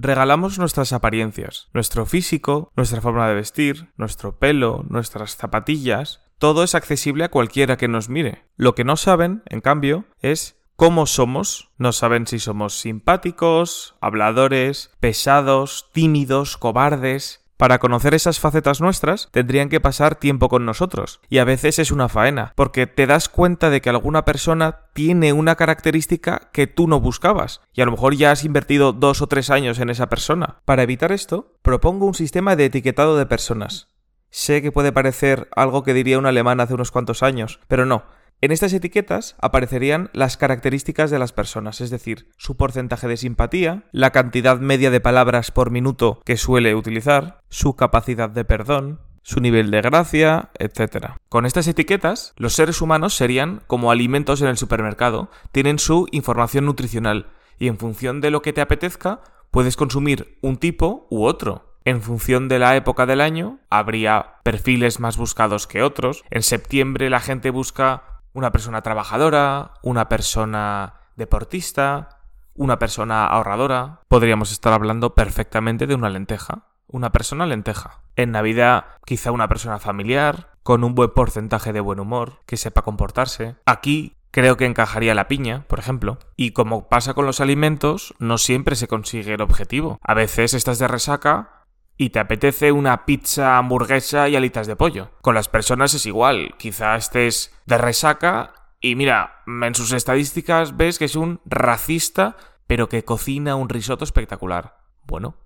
regalamos nuestras apariencias, nuestro físico, nuestra forma de vestir, nuestro pelo, nuestras zapatillas. Todo es accesible a cualquiera que nos mire. Lo que no saben, en cambio, es cómo somos. No saben si somos simpáticos, habladores, pesados, tímidos, cobardes. Para conocer esas facetas nuestras, tendrían que pasar tiempo con nosotros. Y a veces es una faena, porque te das cuenta de que alguna persona tiene una característica que tú no buscabas. Y a lo mejor ya has invertido dos o tres años en esa persona. Para evitar esto, propongo un sistema de etiquetado de personas. Sé que puede parecer algo que diría un alemán hace unos cuantos años, pero no. En estas etiquetas aparecerían las características de las personas, es decir, su porcentaje de simpatía, la cantidad media de palabras por minuto que suele utilizar, su capacidad de perdón, su nivel de gracia, etc. Con estas etiquetas, los seres humanos serían como alimentos en el supermercado, tienen su información nutricional y en función de lo que te apetezca, puedes consumir un tipo u otro. En función de la época del año, habría perfiles más buscados que otros. En septiembre la gente busca una persona trabajadora, una persona deportista, una persona ahorradora. Podríamos estar hablando perfectamente de una lenteja. Una persona lenteja. En Navidad, quizá una persona familiar, con un buen porcentaje de buen humor, que sepa comportarse. Aquí creo que encajaría la piña, por ejemplo. Y como pasa con los alimentos, no siempre se consigue el objetivo. A veces estás de resaca y te apetece una pizza, hamburguesa y alitas de pollo. Con las personas es igual, quizá estés de resaca y mira, en sus estadísticas ves que es un racista, pero que cocina un risotto espectacular. Bueno,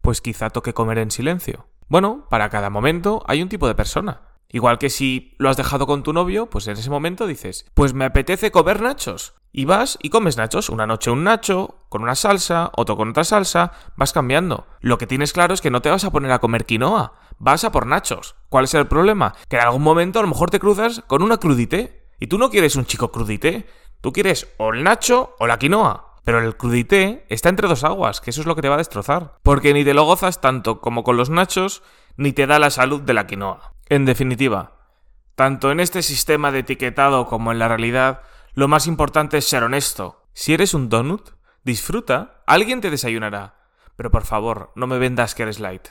pues quizá toque comer en silencio. Bueno, para cada momento hay un tipo de persona. Igual que si lo has dejado con tu novio, pues en ese momento dices, pues me apetece comer nachos. Y vas y comes nachos. Una noche un nacho, con una salsa, otro con otra salsa, vas cambiando. Lo que tienes claro es que no te vas a poner a comer quinoa, vas a por nachos. ¿Cuál es el problema? Que en algún momento a lo mejor te cruzas con una crudité. Y tú no quieres un chico crudité, tú quieres o el nacho o la quinoa. Pero el crudité está entre dos aguas, que eso es lo que te va a destrozar. Porque ni te lo gozas tanto como con los nachos, ni te da la salud de la quinoa. En definitiva, tanto en este sistema de etiquetado como en la realidad, lo más importante es ser honesto. Si eres un donut, disfruta, alguien te desayunará. Pero por favor, no me vendas que eres light.